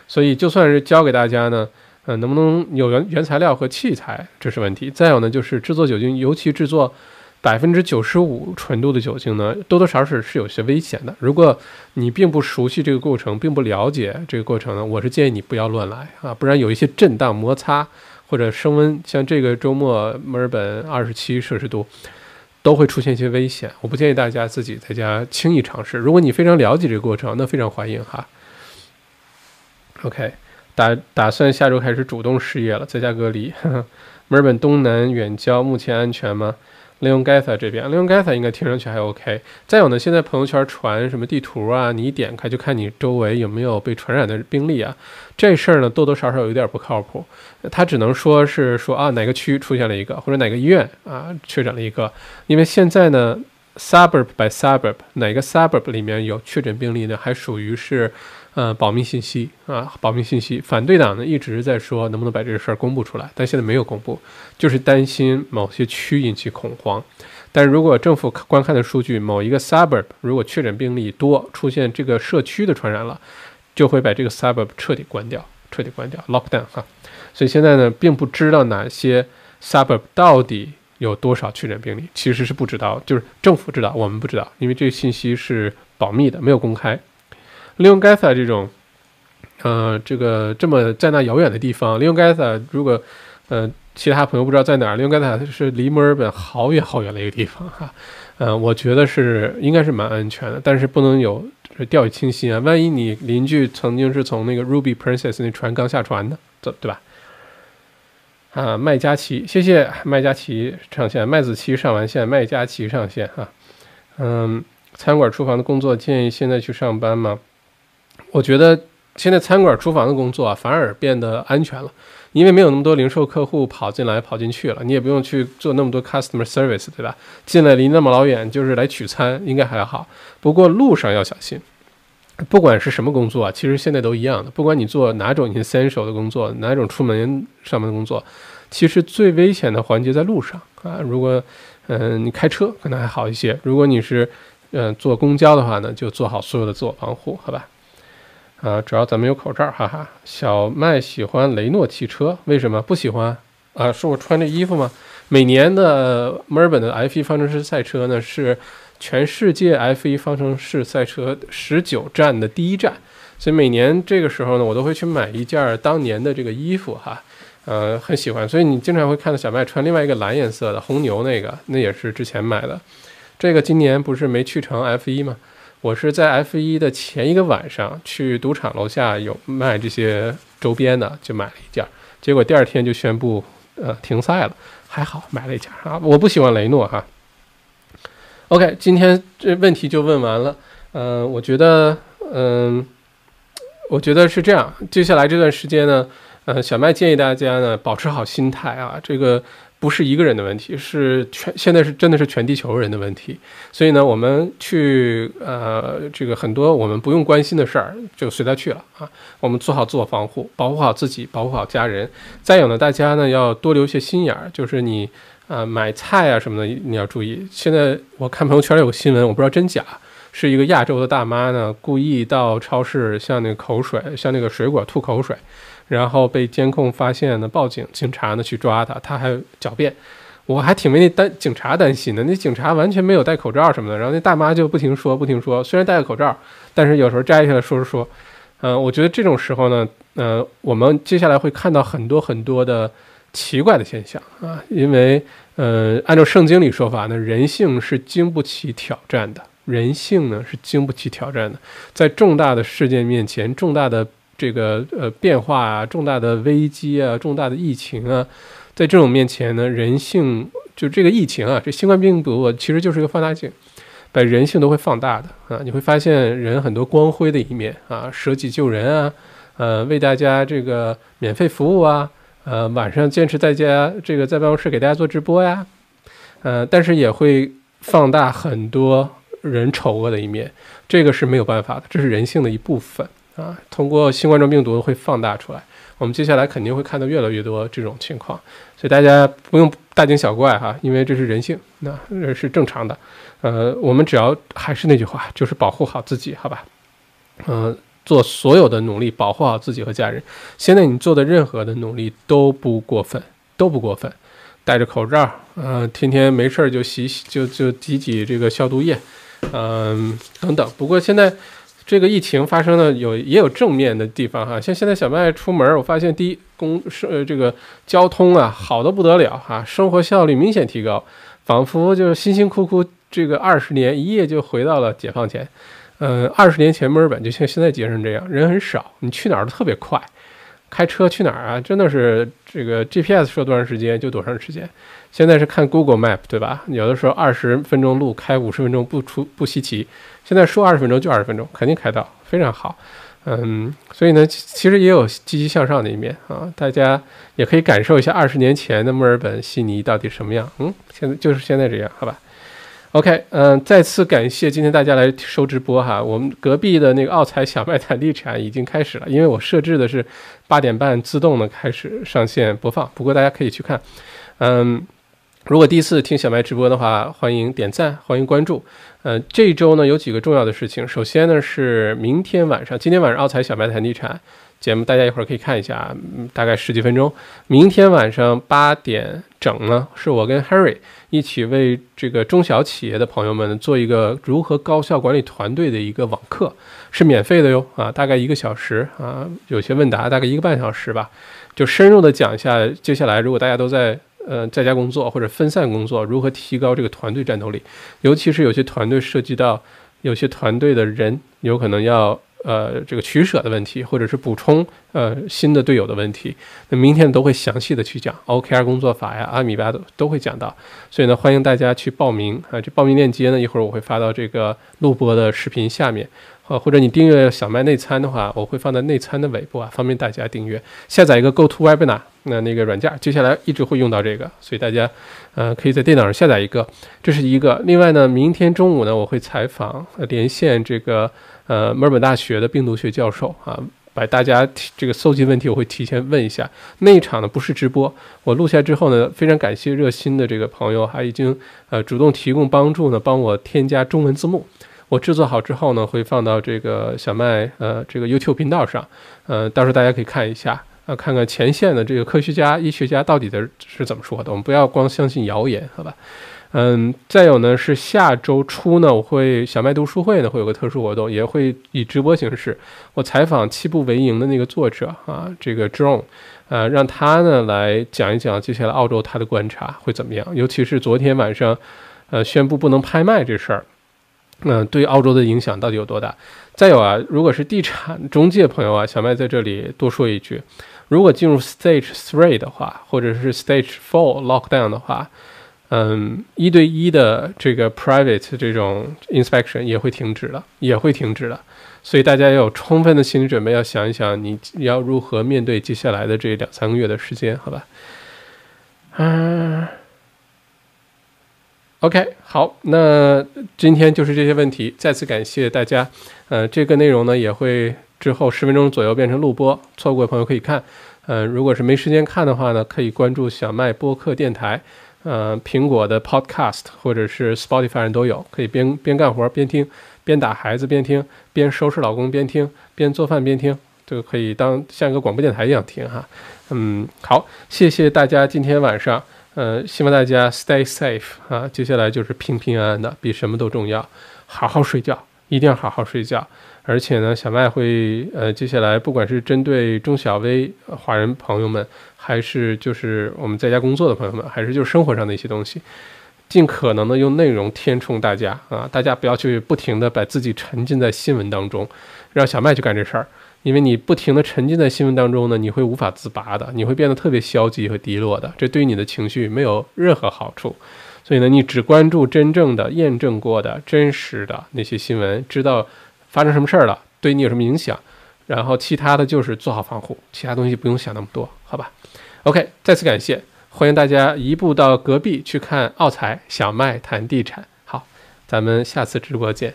所以，就算是教给大家呢，呃，能不能有原原材料和器材，这是问题。再有呢，就是制作酒精，尤其制作百分之九十五纯度的酒精呢，多多少少是有些危险的。如果你并不熟悉这个过程，并不了解这个过程呢，我是建议你不要乱来啊，不然有一些震荡、摩擦或者升温，像这个周末墨尔本二十七摄氏度，都会出现一些危险。我不建议大家自己在家轻易尝试。如果你非常了解这个过程，那非常欢迎哈。OK，打打算下周开始主动失业了，在家隔离。墨尔本东南远郊目前安全吗？利用 Gatha 这边，利用 Gatha 应该听上去还 OK。再有呢，现在朋友圈传什么地图啊，你一点开就看你周围有没有被传染的病例啊。这事儿呢，多多少少有点不靠谱。他只能说是说啊，哪个区出现了一个，或者哪个医院啊确诊了一个。因为现在呢，suburb by suburb，哪个 suburb 里面有确诊病例呢，还属于是。呃，保密信息啊，保密信息。反对党呢一直在说能不能把这个事儿公布出来，但现在没有公布，就是担心某些区引起恐慌。但如果政府观看的数据，某一个 suburb 如果确诊病例多，出现这个社区的传染了，就会把这个 suburb 彻底关掉，彻底关掉 lockdown 哈。所以现在呢，并不知道哪些 suburb 到底有多少确诊病例，其实是不知道，就是政府知道，我们不知道，因为这个信息是保密的，没有公开。利用 gas 这种，呃，这个这么在那遥远的地方，利用 gas 如果，呃，其他朋友不知道在哪儿，利用 Gaza 是离墨尔本好远好远的一个地方哈，呃，我觉得是应该是蛮安全的，但是不能有掉以轻心啊，万一你邻居曾经是从那个 Ruby Princess 那船刚下船的，对对吧？啊，麦佳琪，谢谢麦佳琪上线，麦子琪上完线，麦佳琪上线哈，嗯，餐馆厨房的工作建议现在去上班吗？我觉得现在餐馆厨房的工作啊，反而变得安全了，因为没有那么多零售客户跑进来跑进去了，你也不用去做那么多 customer service，对吧？进来离那么老远就是来取餐，应该还好。不过路上要小心，不管是什么工作啊，其实现在都一样的。不管你做哪种 essential 的工作，哪种出门上门的工作，其实最危险的环节在路上啊。如果嗯你开车可能还好一些，如果你是嗯坐公交的话呢，就做好所有的自我防护，好吧？啊，主要咱们有口罩，哈哈。小麦喜欢雷诺汽车，为什么不喜欢？啊，是我穿这衣服吗？每年的墨尔本的 F1 方程式赛车呢，是全世界 F1 方程式赛车十九站的第一站，所以每年这个时候呢，我都会去买一件当年的这个衣服，哈，呃，很喜欢。所以你经常会看到小麦穿另外一个蓝颜色的红牛那个，那也是之前买的。这个今年不是没去成 F1 吗？我是在 F 一的前一个晚上去赌场楼下有卖这些周边的，就买了一件，结果第二天就宣布呃停赛了，还好买了一件啊，我不喜欢雷诺哈。OK，今天这问题就问完了，嗯，我觉得嗯，我觉得是这样，接下来这段时间呢，呃，小麦建议大家呢保持好心态啊，这个。不是一个人的问题，是全现在是真的是全地球人的问题。所以呢，我们去呃这个很多我们不用关心的事儿就随他去了啊。我们做好自我防护，保护好自己，保护好家人。再有呢，大家呢要多留些心眼儿，就是你啊买菜啊什么的你要注意。现在我看朋友圈有个新闻，我不知道真假，是一个亚洲的大妈呢故意到超市像那个口水像那个水果吐口水。然后被监控发现呢，报警，警察呢去抓他，他还狡辩，我还挺为那担警察担心的。那警察完全没有戴口罩什么的，然后那大妈就不停说不停说，虽然戴了口罩，但是有时候摘下来说说说。嗯，我觉得这种时候呢，呃，我们接下来会看到很多很多的奇怪的现象啊，因为呃，按照圣经里说法呢，人性是经不起挑战的，人性呢是经不起挑战的，在重大的事件面前，重大的。这个呃变化啊，重大的危机啊，重大的疫情啊，在这种面前呢，人性就这个疫情啊，这新冠病毒其实就是一个放大镜，把人性都会放大的啊。你会发现人很多光辉的一面啊，舍己救人啊，呃，为大家这个免费服务啊，呃，晚上坚持在家这个在办公室给大家做直播呀，呃，但是也会放大很多人丑恶的一面，这个是没有办法的，这是人性的一部分。啊，通过新冠状病毒会放大出来，我们接下来肯定会看到越来越多这种情况，所以大家不用大惊小怪哈，因为这是人性，那是正常的。呃，我们只要还是那句话，就是保护好自己，好吧？嗯，做所有的努力保护好自己和家人。现在你做的任何的努力都不过分，都不过分。戴着口罩，嗯，天天没事儿就洗洗，就就挤挤这个消毒液，嗯，等等。不过现在。这个疫情发生的有也有正面的地方哈，像现在小麦出门，我发现第一公是呃这个交通啊好的不得了哈，生活效率明显提高，仿佛就是辛辛苦苦这个二十年一夜就回到了解放前，嗯，二十年前墨尔本就像现在街上这样，人很少，你去哪儿都特别快。开车去哪儿啊？真的是这个 GPS 说多长时间就多长时间。现在是看 Google Map 对吧？有的时候二十分钟路开五十分钟不出不稀奇。现在说二十分钟就二十分钟，肯定开到非常好。嗯，所以呢，其实也有积极向上的一面啊。大家也可以感受一下二十年前的墨尔本悉尼到底什么样。嗯，现在就是现在这样，好吧 OK，嗯，再次感谢今天大家来收直播哈。我们隔壁的那个奥财小麦谈地产已经开始了，因为我设置的是八点半自动的开始上线播放。不过大家可以去看，嗯，如果第一次听小麦直播的话，欢迎点赞，欢迎关注。呃，这周呢有几个重要的事情，首先呢是明天晚上，今天晚上奥财小麦谈地产。节目大家一会儿可以看一下，嗯大概十几分钟。明天晚上八点整呢，是我跟 Harry 一起为这个中小企业的朋友们做一个如何高效管理团队的一个网课，是免费的哟啊，大概一个小时啊，有些问答大概一个半小时吧，就深入的讲一下接下来如果大家都在呃在家工作或者分散工作，如何提高这个团队战斗力，尤其是有些团队涉及到有些团队的人有可能要。呃，这个取舍的问题，或者是补充呃新的队友的问题，那明天都会详细的去讲 OKR 工作法呀，阿米巴都都会讲到，所以呢，欢迎大家去报名啊，这报名链接呢，一会儿我会发到这个录播的视频下面。呃，或者你订阅小麦内参的话，我会放在内参的尾部啊，方便大家订阅。下载一个 GoToWebinar 那那个软件，接下来一直会用到这个，所以大家呃可以在电脑上下载一个，这是一个。另外呢，明天中午呢，我会采访连线这个呃墨尔本大学的病毒学教授啊，把大家这个搜集问题我会提前问一下。那一场呢不是直播，我录下之后呢，非常感谢热心的这个朋友，还已经呃主动提供帮助呢，帮我添加中文字幕。我制作好之后呢，会放到这个小麦呃这个 YouTube 频道上，呃，到时候大家可以看一下，啊，看看前线的这个科学家、医学家到底的是怎么说的。我们不要光相信谣言，好吧？嗯，再有呢是下周初呢，我会小麦读书会呢会有个特殊活动，也会以直播形式，我采访七步为营的那个作者啊，这个 John，呃，让他呢来讲一讲接下来澳洲他的观察会怎么样，尤其是昨天晚上，呃，宣布不能拍卖这事儿。嗯，对澳洲的影响到底有多大？再有啊，如果是地产中介朋友啊，小麦在这里多说一句：如果进入 Stage Three 的话，或者是 Stage Four Lockdown 的话，嗯，一对一的这个 Private 这种 Inspection 也会停止了，也会停止了。所以大家要有充分的心理准备，要想一想你要如何面对接下来的这两三个月的时间，好吧？嗯。OK，好，那今天就是这些问题。再次感谢大家。呃，这个内容呢也会之后十分钟左右变成录播，错过的朋友可以看。呃，如果是没时间看的话呢，可以关注小麦播客电台，呃，苹果的 Podcast 或者是 Spotify 上都有，可以边边干活边听，边打孩子边听，边收拾老公边听，边做饭边听，这个可以当像一个广播电台一样听哈。嗯，好，谢谢大家今天晚上。呃，希望大家 stay safe 啊！接下来就是平平安安的，比什么都重要。好好睡觉，一定要好好睡觉。而且呢，小麦会呃，接下来不管是针对中小微华人朋友们，还是就是我们在家工作的朋友们，还是就是生活上的一些东西，尽可能的用内容填充大家啊！大家不要去不停的把自己沉浸在新闻当中，让小麦去干这事儿。因为你不停地沉浸在新闻当中呢，你会无法自拔的，你会变得特别消极和低落的，这对你的情绪没有任何好处。所以呢，你只关注真正的验证过的真实的那些新闻，知道发生什么事儿了，对你有什么影响，然后其他的就是做好防护，其他东西不用想那么多，好吧？OK，再次感谢，欢迎大家移步到隔壁去看奥财小麦谈地产。好，咱们下次直播见。